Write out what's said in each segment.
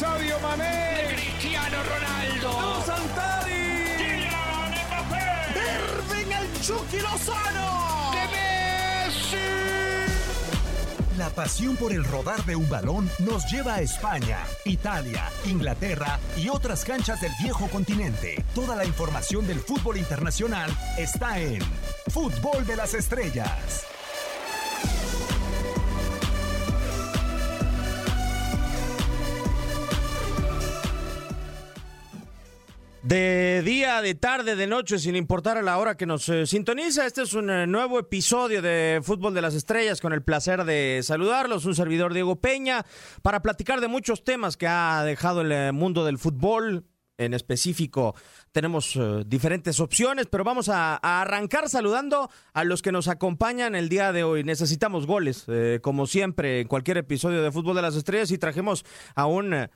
Sadio Mané. Cristiano Ronaldo. ¡No Santari. Kylian Mbappé. Irving el Chucky Lozano. De Messi. La pasión por el rodar de un balón nos lleva a España, Italia, Inglaterra y otras canchas del viejo continente. Toda la información del fútbol internacional está en Fútbol de las Estrellas. De día, de tarde, de noche, sin importar a la hora que nos eh, sintoniza, este es un eh, nuevo episodio de Fútbol de las Estrellas con el placer de saludarlos, un servidor Diego Peña, para platicar de muchos temas que ha dejado el eh, mundo del fútbol. En específico, tenemos diferentes opciones, pero vamos a, a arrancar saludando a los que nos acompañan el día de hoy. Necesitamos goles, como siempre, en cualquier episodio de Fútbol de las Estrellas, y trajimos a un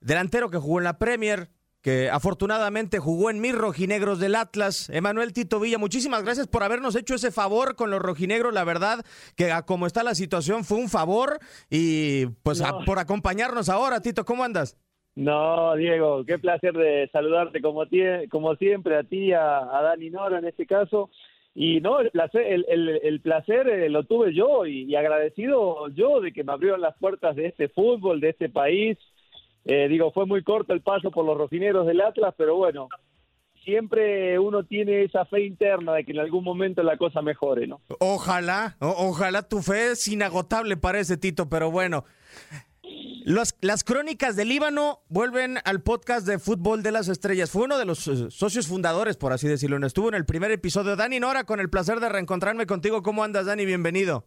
delantero que jugó en la Premier, que afortunadamente jugó en mis rojinegros del Atlas. Emanuel Tito Villa, muchísimas gracias por habernos hecho ese favor con los rojinegros. La verdad que a como está la situación fue un favor y pues a- No. por acompañarnos ahora. Tito, ¿cómo andas? No, Diego, qué placer de saludarte como, como siempre, a ti, a, a Dani Nora en este caso. Y no, el placer, el, el- el placer eh, lo tuve yo y, y agradecido yo de que me abrieron las puertas de este fútbol, de este país. Eh, digo, fue muy corto el paso por los rojineros del Atlas, pero bueno, siempre uno tiene esa fe interna de que en algún momento la cosa mejore, ¿no? Ojalá, ojalá tu fe es inagotable para Tito, pero bueno. Las crónicas del Líbano vuelven al podcast de Fútbol de las Estrellas. Fue uno de los eh, socios fundadores, por así decirlo. Estuvo en el primer episodio. Dani Nora, con el placer de reencontrarme contigo. ¿Cómo andas, Dani? Bienvenido.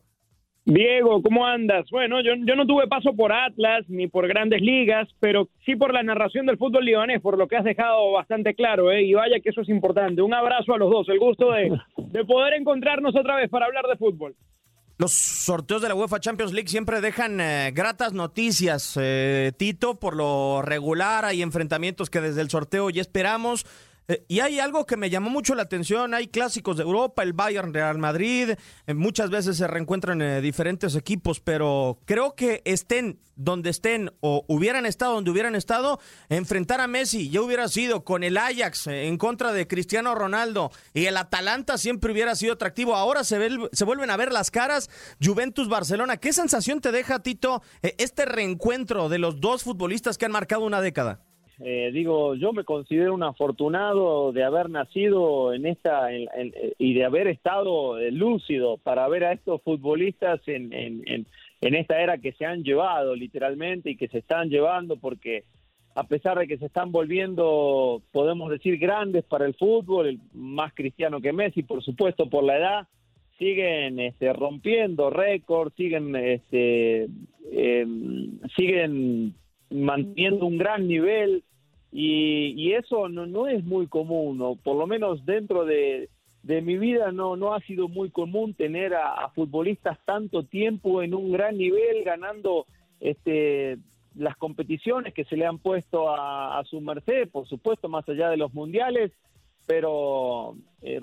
Diego, ¿cómo andas? Bueno, yo, yo no tuve paso por Atlas ni por grandes ligas, pero sí por la narración del fútbol libanés, por lo que has dejado bastante claro, ¿eh? y vaya que eso es importante. Un abrazo a los dos, el gusto de, de poder encontrarnos otra vez para hablar de fútbol. Los sorteos de la UEFA Champions League siempre dejan eh, gratas noticias, eh, Tito. Por lo regular hay enfrentamientos que desde el sorteo ya esperamos. Eh, y hay algo que me llamó mucho la atención. Hay clásicos de Europa, el Bayern Real Madrid. eh, muchas veces se reencuentran eh, diferentes equipos, pero creo que estén donde estén o hubieran estado donde hubieran estado, enfrentar a Messi ya hubiera sido con el Ajax eh, en contra de Cristiano Ronaldo y el Atalanta siempre hubiera sido atractivo. Ahora se, ve- se vuelven a ver las caras Juventus-Barcelona. ¿Qué sensación te deja, Tito, este reencuentro de los dos futbolistas que han marcado una década? Eh, digo, yo me considero un afortunado de haber nacido en esta en- en- y de haber estado eh, lúcido para ver a estos futbolistas en, en, esta era que se han llevado literalmente y que se están llevando porque a pesar de que se están volviendo, podemos decir, grandes para el fútbol, más cristiano que Messi, por supuesto, por la edad, siguen este, rompiendo récords, siguen, este, eh, siguen manteniendo un gran nivel y, eso no, no es muy común, o por lo menos dentro de, de mi vida no, no ha sido muy común tener a, futbolistas tanto tiempo en un gran nivel ganando este las competiciones que se le han puesto a, su merced, por supuesto, más allá de los mundiales, pero eh,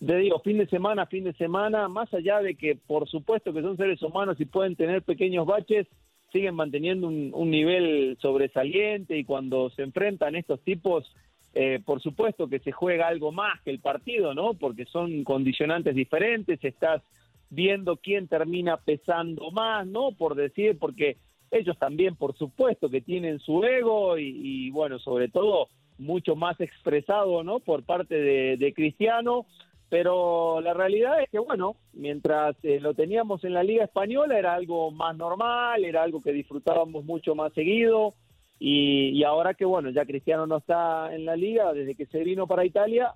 digo, fin de semana, fin de semana, más allá de que por supuesto que son seres humanos y pueden tener pequeños baches, siguen manteniendo un, un nivel sobresaliente y cuando se enfrentan estos tipos, eh, por supuesto que se juega algo más que el partido, ¿no? Porque son condicionantes diferentes, estás viendo quién termina pesando más, ¿no? Por decir, porque ellos también, por supuesto, que tienen su ego y, y, bueno, sobre todo mucho más expresado, ¿no? Por parte de, de Cristiano, pero la realidad es que, bueno, mientras eh, lo teníamos en la Liga Española era algo más normal, era algo que disfrutábamos mucho más seguido, y, y ahora que, bueno, ya Cristiano no está en la Liga, desde que se vino para Italia,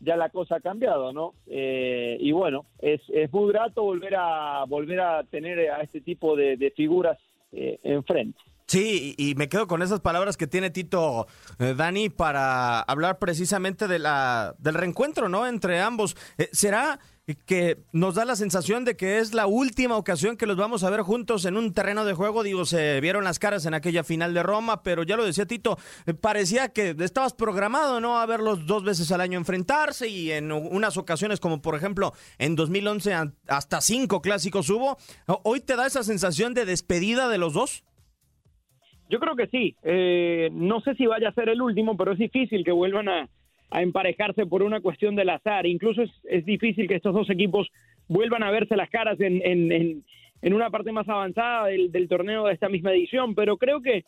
ya la cosa ha cambiado, ¿no? Eh, y bueno, es, es muy grato volver a, volver a tener a este tipo de, de figuras eh, enfrente. Sí, y me quedo con esas palabras que tiene Tito eh, Dani para hablar precisamente de la del reencuentro, ¿no? Entre ambos. Eh, ¿Será que nos da la sensación de que es la última ocasión que los vamos a ver juntos en un terreno de juego? Digo, se vieron las caras en aquella final de Roma, pero ya lo decía Tito, eh, parecía que estabas programado, ¿no? A verlos dos veces al año enfrentarse y en unas ocasiones como por ejemplo en 2011 a- hasta cinco clásicos hubo. ¿Hoy te da esa sensación de despedida de los dos? Yo creo que sí. Eh, no sé si vaya a ser el último, pero es difícil que vuelvan a, emparejarse por una cuestión del azar. Incluso es, difícil que estos dos equipos vuelvan a verse las caras en, en, en, en una parte más avanzada del, del, torneo de esta misma edición. Pero creo que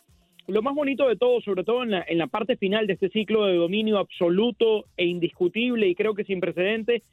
lo más bonito de todo, sobre todo en la, en la parte final de este ciclo de dominio absoluto e indiscutible y creo que sin precedentes,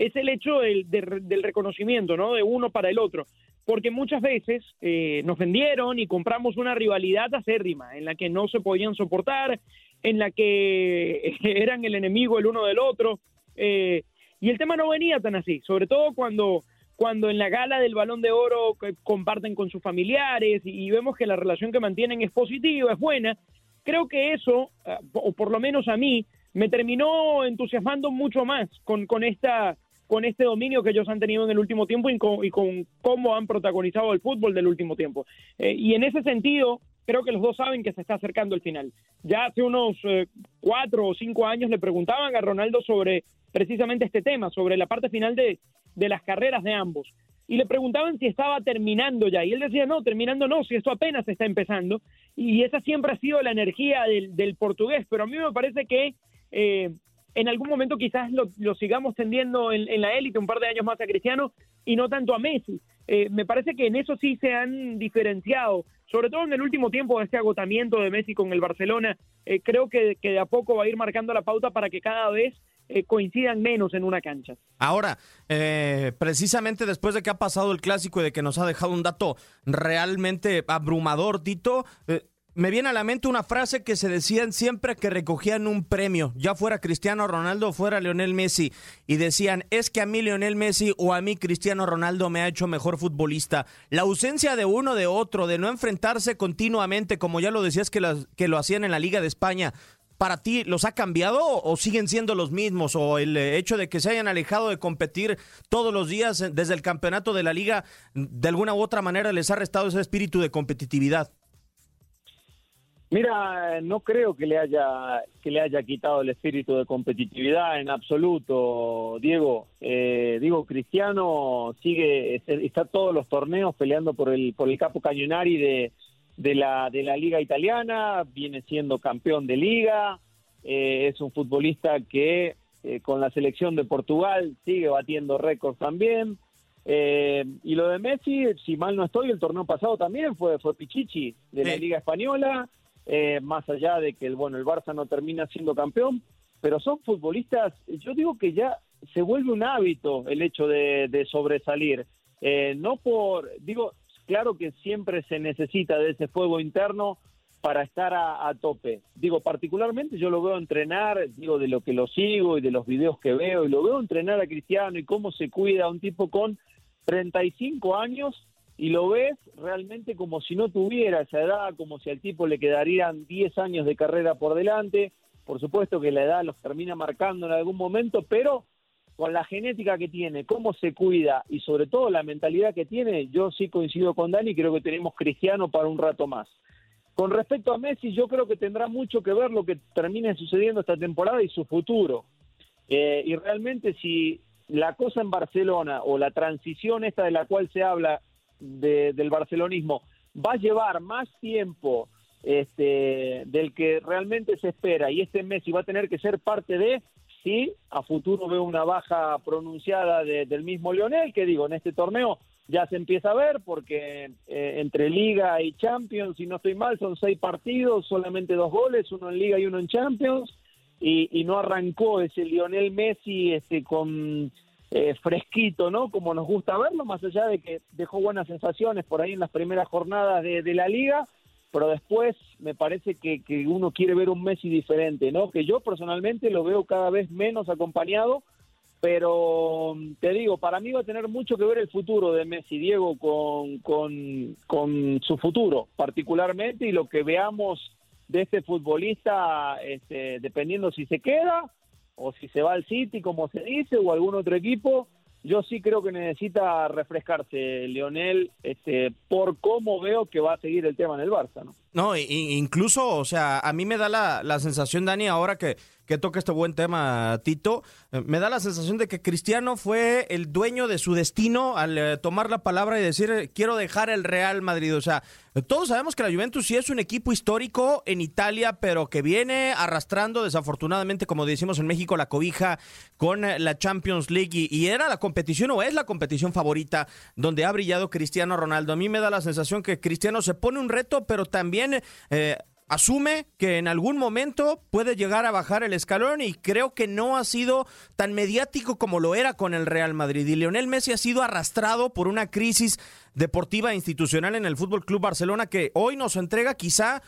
es el hecho del, reconocimiento, ¿no? De uno para el otro. Porque muchas veces eh, nos vendieron y compramos una rivalidad acérrima en la que no se podían soportar, en la que eran el enemigo el uno del otro. Eh, y el tema no venía tan así, sobre todo cuando, cuando en la gala del balón de oro comparten con sus familiares y, y vemos que la relación que mantienen es positiva, es buena. Creo que eso, eh, o por lo menos a mí, me terminó entusiasmando mucho más con, con esta con este dominio que ellos han tenido en el último tiempo y con, cómo han protagonizado el fútbol del último tiempo. Eh, y en ese sentido, creo que los dos saben que se está acercando el final. Ya hace unos eh, cuatro o cinco años le preguntaban a Ronaldo sobre precisamente este tema, sobre la parte final de, de las carreras de ambos. Y le preguntaban si estaba terminando ya. Y él decía, no, terminando no, si esto apenas está empezando. Y esa siempre ha sido la energía del, del portugués. Pero a mí me parece que eh, en algún momento quizás lo, sigamos tendiendo en, la élite un par de años más a Cristiano y no tanto a Messi. Eh, me parece que en eso sí se han diferenciado, sobre todo en el último tiempo de este agotamiento de Messi con el Barcelona. Eh, creo que, de a poco va a ir marcando la pauta para que cada vez eh, coincidan menos en una cancha. Ahora, precisamente después de que ha pasado el clásico y de que nos ha dejado un dato realmente abrumador, Tito, me viene a la mente una frase que se decían siempre que recogían un premio, ya fuera Cristiano Ronaldo o fuera Lionel Messi, y decían, es que a mí Lionel Messi o a mí Cristiano Ronaldo me ha hecho mejor futbolista. La ausencia de uno de otro, de no enfrentarse continuamente, como ya lo decías que, que lo hacían en la Liga de España, ¿para ti los ha cambiado o siguen siendo los mismos? ¿O el hecho de que se hayan alejado de competir todos los días desde el campeonato de la liga, de alguna u otra manera les ha restado ese espíritu de competitividad? Mira, no creo que le haya que le haya quitado el espíritu de competitividad en absoluto, Diego. Eh, digo, Cristiano sigue está todos los torneos peleando por el por el capo Cañonari de, de la de la liga italiana, viene siendo campeón de liga, eh, es un futbolista que eh, con la selección de Portugal sigue batiendo récords también. Eh, y lo de Messi, si mal no estoy, el torneo pasado también fue fue Pichichi de la liga española eh, más allá de que el bueno el Barça no termina siendo campeón, pero son futbolistas, yo digo que ya se vuelve un hábito el hecho de, sobresalir, eh, no por, digo, claro que siempre se necesita de ese fuego interno para estar a, a, tope. Digo, particularmente yo lo veo entrenar, digo, de lo que lo sigo y de los videos que veo, y lo veo entrenar a Cristiano y cómo se cuida un tipo con 35 años y lo ves realmente como si no tuviera esa edad, como si al tipo le quedarían 10 años de carrera por delante. Por supuesto que la edad los termina marcando en algún momento, pero con la genética que tiene, cómo se cuida y sobre todo la mentalidad que tiene, yo sí coincido con Dani, creo que tenemos Cristiano para un rato más. Con respecto a Messi, yo creo que tendrá mucho que ver lo que termine sucediendo esta temporada y su futuro. Eh, y realmente si la cosa en Barcelona o la transición esta de la cual se habla de, del barcelonismo va a llevar más tiempo este, del que realmente se espera. Y este Messi va a tener que ser parte de, sí, a futuro veo una baja pronunciada de, del mismo Lionel, que digo, en este torneo ya se empieza a ver porque eh, entre Liga y Champions, si no estoy mal, son seis partidos, solamente dos goles, uno en Liga y uno en Champions, y, y no arrancó ese Lionel Messi este, con eh, fresquito, ¿no? Como nos gusta verlo, más allá de que dejó buenas sensaciones por ahí en las primeras jornadas de, la liga, pero después me parece que, uno quiere ver un Messi diferente, ¿no? Que yo personalmente lo veo cada vez menos acompañado, pero te digo, para mí va a tener mucho que ver el futuro de Messi, Diego, con, con, con su futuro particularmente y lo que veamos de este futbolista, este, dependiendo si se queda o si se va al City, como se dice, o algún otro equipo, yo sí creo que necesita refrescarse Leonel este, por cómo veo que va a seguir el tema en el Barça, ¿no? No, incluso, o sea, a mí me da la, la sensación, Dani, ahora que, que toca este buen tema, Tito. Eh, me da la sensación de que Cristiano fue el dueño de su destino al eh, tomar la palabra y decir, eh, quiero dejar el Real Madrid. O sea, todos sabemos que la Juventus sí es un equipo histórico en Italia, pero que viene arrastrando, desafortunadamente, como decimos en México, la cobija con la Champions League. Y, era la competición o es la competición favorita donde ha brillado Cristiano Ronaldo. A mí me da la sensación que Cristiano se pone un reto, pero también asume que en algún momento puede llegar a bajar el escalón y creo que no ha sido tan mediático como lo era con el Real Madrid. Y Lionel Messi ha sido arrastrado por una crisis deportiva e institucional en el Fútbol Club Barcelona que hoy nos entrega quizá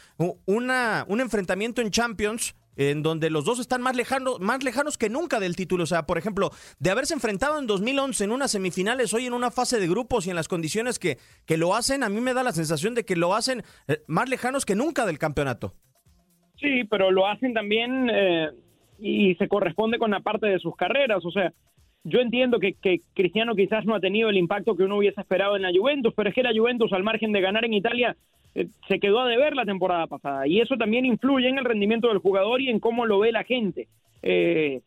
una, un enfrentamiento en Champions en donde los dos están más lejanos, más lejanos que nunca del título. O sea, por ejemplo, de haberse enfrentado en 2011 en unas semifinales, hoy en una fase de grupos y en las condiciones que, que lo hacen, a mí me da la sensación de que lo hacen eh, más lejanos que nunca del campeonato. Sí, pero lo hacen también eh, y se corresponde con la parte de sus carreras. O sea, yo entiendo que, que, Cristiano quizás no ha tenido el impacto que uno hubiese esperado en la Juventus, pero es que la Juventus, al margen de ganar en Italia, se quedó a deber la temporada pasada y eso también influye en el rendimiento del jugador y en cómo lo ve la gente. Eh,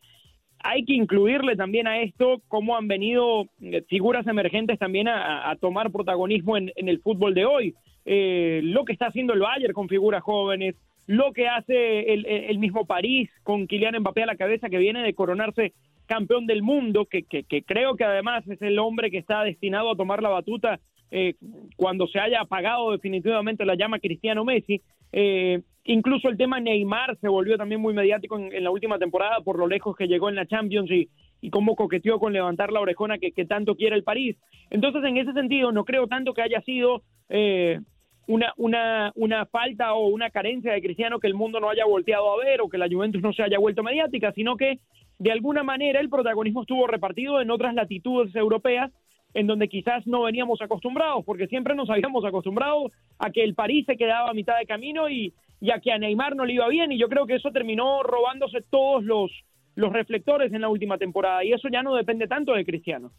hay que incluirle también a esto cómo han venido eh, figuras emergentes también a, tomar protagonismo en, el fútbol de hoy. lo que está haciendo el Bayern con figuras jóvenes, lo que hace el, el, mismo París con Kylian Mbappé a la cabeza que viene de coronarse campeón del mundo, que, que, que creo que además es el hombre que está destinado a tomar la batuta eh, cuando se haya apagado definitivamente la llama Cristiano Messi. Eh, incluso el tema Neymar se volvió también muy mediático en, la última temporada por lo lejos que llegó en la Champions y, cómo coqueteó con levantar la orejona que, tanto quiere el París. Entonces, en ese sentido, no creo tanto que haya sido eh, una, una, una falta o una carencia de Cristiano que el mundo no haya volteado a ver o que la Juventus no se haya vuelto mediática, sino que de alguna manera el protagonismo estuvo repartido en otras latitudes europeas en donde quizás no veníamos acostumbrados, porque siempre nos habíamos acostumbrado a que el París se quedaba a mitad de camino y, y a que a Neymar no le iba bien, y yo creo que eso terminó robándose todos los, los reflectores en la última temporada, y eso ya no depende tanto de Cristiano.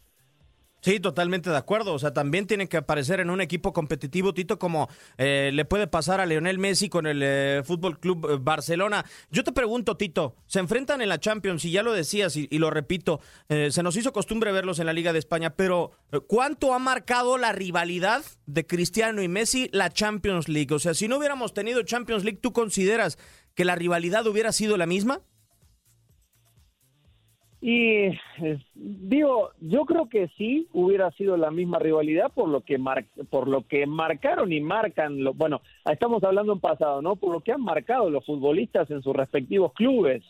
Sí, totalmente de acuerdo. O sea, también tiene que aparecer en un equipo competitivo, Tito, como eh, le puede pasar a Lionel Messi con el eh, Fútbol Club eh, Barcelona. Yo te pregunto, Tito, se enfrentan en la Champions, y ya lo decías y, lo repito, se nos hizo costumbre verlos en la Liga de España, pero ¿cuánto ha marcado la rivalidad de Cristiano y Messi la Champions League? O sea, si no hubiéramos tenido Champions League, ¿tú consideras que la rivalidad hubiera sido la misma? Y eh, digo, yo creo que sí hubiera sido la misma rivalidad por lo que por lo que marcaron y marcan, lo, bueno, estamos hablando en pasado, ¿no? Por lo que han marcado los futbolistas en sus respectivos clubes,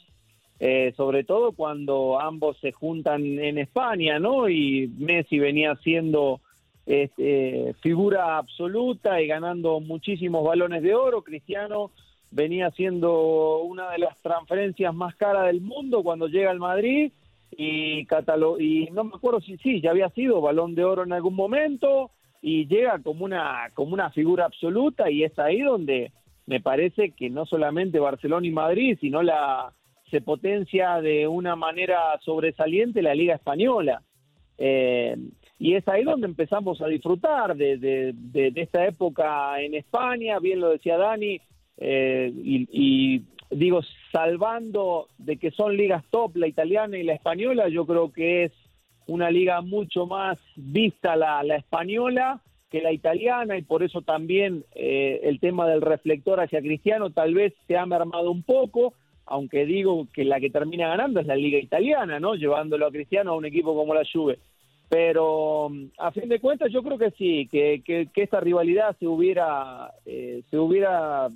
eh, sobre todo cuando ambos se juntan en España, ¿no? Y Messi venía siendo este, figura absoluta y ganando muchísimos balones de oro, Cristiano venía siendo una de las transferencias más caras del mundo cuando llega al Madrid y y no me acuerdo si sí ya había sido balón de oro en algún momento y llega como una como una figura absoluta y es ahí donde me parece que no solamente Barcelona y Madrid sino la se potencia de una manera sobresaliente la liga española. Eh, y es ahí donde empezamos a disfrutar de, de, de, esta época en España. Bien lo decía Dani eh, y, digo, salvando de que son ligas top, la italiana y la española, yo creo que es una liga mucho más vista la, la española que la italiana y por eso también eh, el tema del reflector hacia Cristiano tal vez se ha mermado un poco, aunque digo que la que termina ganando es la liga italiana, ¿no? Llevándolo a Cristiano a un equipo como la Juve. Pero a fin de cuentas yo creo que sí, que, que, esta rivalidad se hubiera, eh, se hubiera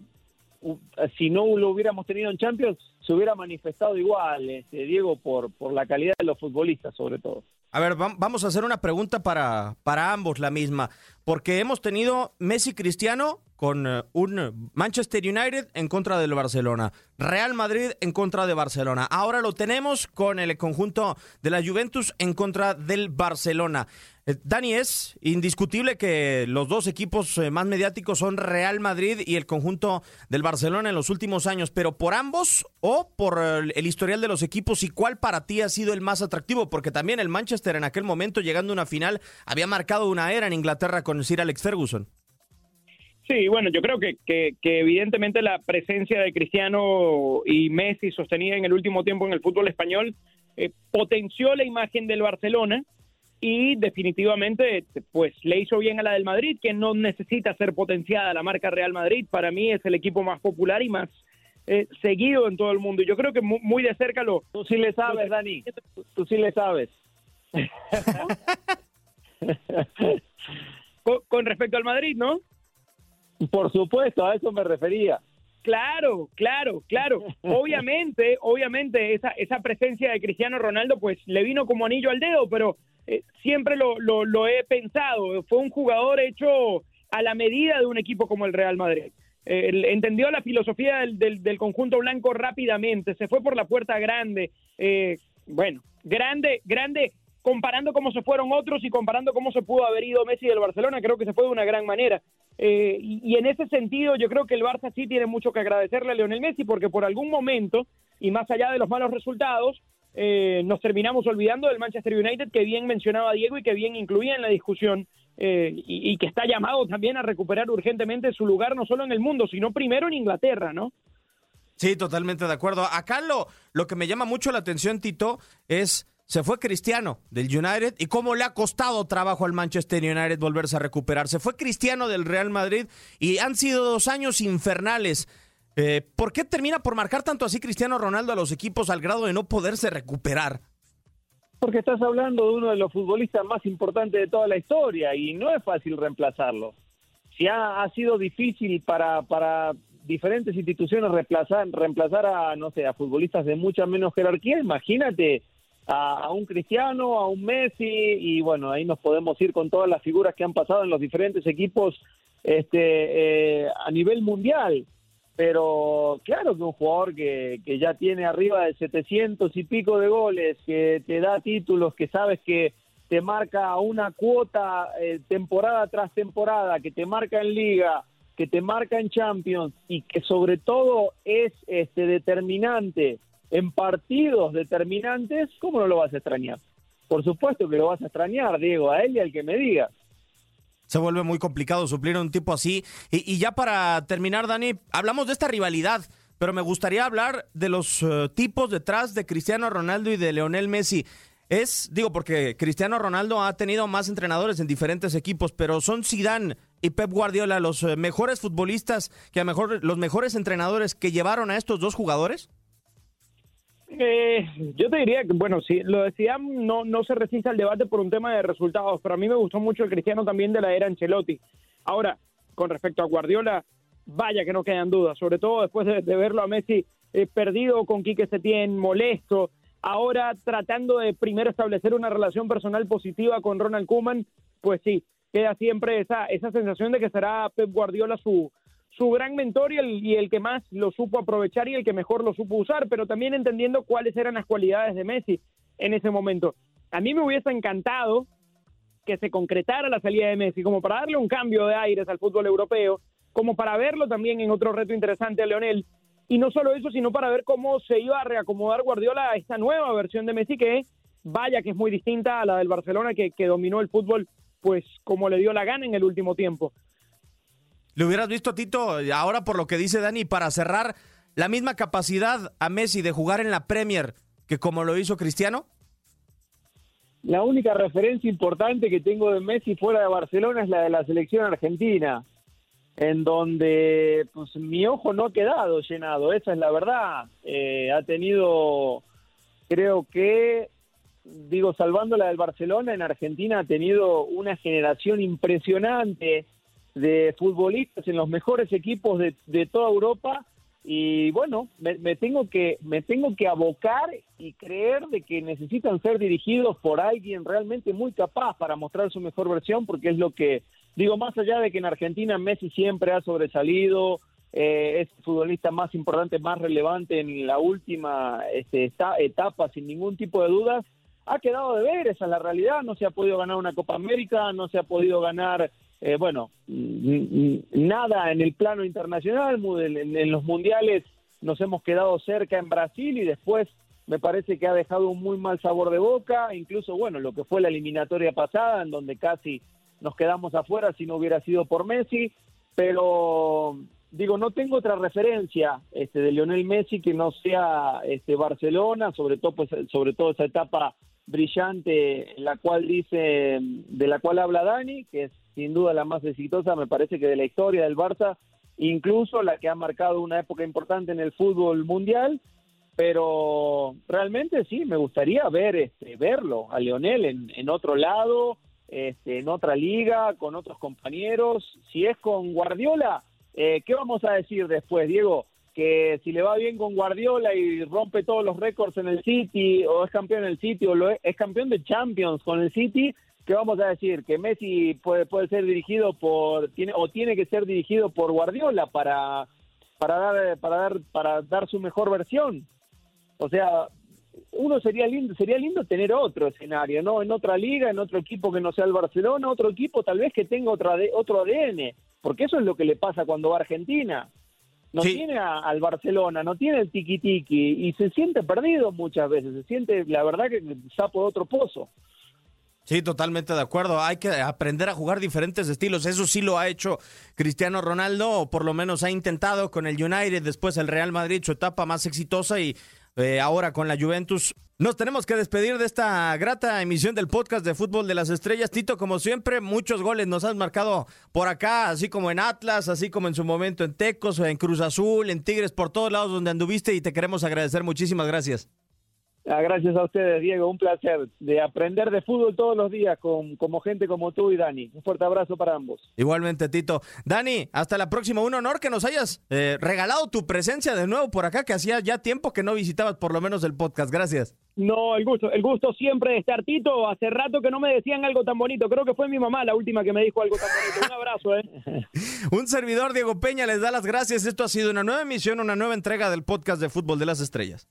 si no lo hubiéramos tenido en Champions, se hubiera manifestado igual, este, Diego, por, por la calidad de los futbolistas sobre todo. A ver, vamos a hacer una pregunta para, para ambos, la misma, porque hemos tenido Messi Cristiano con eh, un Manchester United en contra del Barcelona, Real Madrid en contra de Barcelona. Ahora lo tenemos con el conjunto de la Juventus en contra del Barcelona. Eh, Dani, es indiscutible que los dos equipos eh, más mediáticos son Real Madrid y el conjunto del Barcelona en los últimos años, pero por ambos o por el historial de los equipos y cuál para ti ha sido el más atractivo, porque también el Manchester en aquel momento llegando a una final había marcado una era en Inglaterra con Sir Alex Ferguson. Sí, bueno, yo creo que, que, evidentemente la presencia de Cristiano y Messi sostenida en el último tiempo en el fútbol español eh, potenció la imagen del Barcelona y definitivamente pues le hizo bien a la del Madrid, que no necesita ser potenciada la marca Real Madrid, para mí es el equipo más popular y más eh, seguido en todo el mundo. Y yo creo que muy, de cerca lo... Tú sí le sabes, Dani, tú sí le sabes. con respecto al Madrid, ¿no? Por supuesto, a eso me refería. Claro, claro, claro. Obviamente, obviamente esa, esa presencia de Cristiano Ronaldo pues le vino como anillo al dedo, pero eh, siempre lo, lo, he pensado. Fue un jugador hecho a la medida de un equipo como el Real Madrid. entendió la filosofía del, del, conjunto blanco rápidamente, se fue por la puerta grande. Eh, bueno, grande, grande comparando cómo se fueron otros y comparando cómo se pudo haber ido Messi del Barcelona, creo que se fue de una gran manera. Eh, y, en ese sentido, yo creo que el Barça sí tiene mucho que agradecerle a Lionel Messi, porque por algún momento, y más allá de los malos resultados, eh, nos terminamos olvidando del Manchester United, que bien mencionaba Diego y que bien incluía en la discusión, eh, y, y, que está llamado también a recuperar urgentemente su lugar, no solo en el mundo, sino primero en Inglaterra, ¿no? Sí, totalmente de acuerdo. Acá lo, lo que me llama mucho la atención, Tito, es se fue Cristiano del United y cómo le ha costado trabajo al Manchester United volverse a recuperar. Se fue Cristiano del Real Madrid y han sido dos años infernales. Eh, ¿Por qué termina por marcar tanto así Cristiano Ronaldo a los equipos al grado de no poderse recuperar? Porque estás hablando de uno de los futbolistas más importantes de toda la historia y no es fácil reemplazarlo. Si ha, sido difícil para, para diferentes instituciones reemplazar, reemplazar a, no sé, a futbolistas de mucha menos jerarquía, imagínate a, un Cristiano, a un Messi, y bueno, ahí nos podemos ir con todas las figuras que han pasado en los diferentes equipos este, eh, a nivel mundial. Pero claro que un jugador que, que ya tiene arriba de 700 y pico de goles, que te da títulos, que sabes que te marca una cuota eh, temporada tras temporada, que te marca en liga, que te marca en Champions y que sobre todo es este determinante en partidos determinantes, ¿cómo no lo vas a extrañar? Por supuesto que lo vas a extrañar, Diego, a él y al que me diga. Se vuelve muy complicado suplir a un tipo así. Y, ya para terminar, Dani, hablamos de esta rivalidad, pero me gustaría hablar de los eh, tipos detrás de Cristiano Ronaldo y de Leonel Messi. Es, digo, porque Cristiano Ronaldo ha tenido más entrenadores en diferentes equipos, pero son Zidane y Pep Guardiola los eh, mejores futbolistas, que a mejor los mejores entrenadores que llevaron a estos dos jugadores. Eh, yo te diría que, bueno, si lo decía, no, no se resiste al debate por un tema de resultados, pero a mí me gustó mucho el Cristiano también de la era Ancelotti. Ahora, con respecto a Guardiola, vaya que no quedan dudas, sobre todo después de, verlo a Messi eh, perdido con Quique Setién, molesto, ahora tratando de primero establecer una relación personal positiva con Ronald Koeman, pues sí, queda siempre esa, esa sensación de que será Pep Guardiola su, su gran mentor y el, y el que más lo supo aprovechar y el que mejor lo supo usar, pero también entendiendo cuáles eran las cualidades de Messi en ese momento. A mí me hubiese encantado que se concretara la salida de Messi, como para darle un cambio de aires al fútbol europeo, como para verlo también en otro reto interesante a Leonel, y no solo eso, sino para ver cómo se iba a reacomodar Guardiola a esta nueva versión de Messi que vaya que es muy distinta a la del Barcelona que, que dominó el fútbol pues como le dio la gana en el último tiempo. ¿Le hubieras visto, Tito, ahora por lo que dice Dani, para cerrar la misma capacidad a Messi de jugar en la Premier que como lo hizo Cristiano? La única referencia importante que tengo de Messi fuera de Barcelona es la de la selección argentina, en donde pues mi ojo no ha quedado llenado, esa es la verdad. Eh, ha tenido, creo que, digo, salvando la del Barcelona, en Argentina ha tenido una generación impresionante de futbolistas en los mejores equipos de, de toda Europa. Y bueno, me, tengo que me tengo que abocar y creer de que necesitan ser dirigidos por alguien realmente muy capaz para mostrar su mejor versión porque es lo que digo más allá de que en Argentina Messi siempre ha sobresalido eh, es futbolista más importante más relevante en la última este, esta, etapa sin ningún tipo de dudas ha quedado de ver esa es la realidad. No se ha podido ganar una Copa América no se ha podido ganar eh, bueno, nada en el plano internacional, en, los mundiales nos hemos quedado cerca en Brasil y después me parece que ha dejado un muy mal sabor de boca, incluso, bueno, lo que fue la eliminatoria pasada, en donde casi nos quedamos afuera si no hubiera sido por Messi. pero digo, no tengo otra referencia este, de Lionel Messi que no sea este, Barcelona, sobre todo, pues, sobre todo esa etapa brillante la cual dice, de la cual habla Dani, que es sin duda la más exitosa, me parece que de la historia del Barça, incluso la que ha marcado una época importante en el fútbol mundial, pero realmente sí, me gustaría ver este, verlo a Lionel en, en otro lado, este, en otra liga, con otros compañeros. Si es con Guardiola, eh, ¿qué vamos a decir después, Diego? Que si le va bien con Guardiola y rompe todos los récords en el City, o es campeón en el City, o lo es, campeón de Champions con el City, ¿qué vamos a decir? Que Messi puede, puede ser dirigido por, tiene, o tiene que ser dirigido por Guardiola para, para, dar, para, dar, para dar su mejor versión. O sea, uno sería lindo, sería lindo tener otro escenario, ¿no? En otra liga, en otro equipo que no sea el Barcelona, otro equipo tal vez que tenga otra otro ADN, porque eso es lo que le pasa cuando va a Argentina. No Sí. tiene a- al Barcelona, no tiene el tiki tiki y se siente perdido muchas veces, se siente la verdad que sapo de otro pozo. Sí, totalmente de acuerdo. Hay que aprender a jugar diferentes estilos. Eso sí lo ha hecho Cristiano Ronaldo, o por lo menos ha intentado con el United, después el Real Madrid, su etapa más exitosa y eh, ahora con la Juventus. Nos tenemos que despedir de esta grata emisión del podcast de Fútbol de las Estrellas. Tito, como siempre, muchos goles nos has marcado por acá, así como en Atlas, así como en su momento en Tecos, en Cruz Azul, en Tigres, por todos lados donde anduviste y te queremos agradecer. Muchísimas gracias. Ah, gracias a ustedes, Diego, un placer de aprender de fútbol todos los días con como gente como tú y Dani. Un fuerte abrazo para ambos. Igualmente, Tito. Dani, hasta la próxima. Un honor que nos hayas eh, regalado tu presencia de nuevo por acá, que hacía ya tiempo que no visitabas por lo menos el podcast. Gracias. No, el gusto, el gusto siempre de estar, Tito. Hace rato que no me decían algo tan bonito. Creo que fue mi mamá la última que me dijo algo tan bonito. Un abrazo, ¿eh? Un servidor, Diego Peña, les da las gracias. Esto ha sido una nueva emisión, una nueva entrega del podcast de Fútbol de las Estrellas.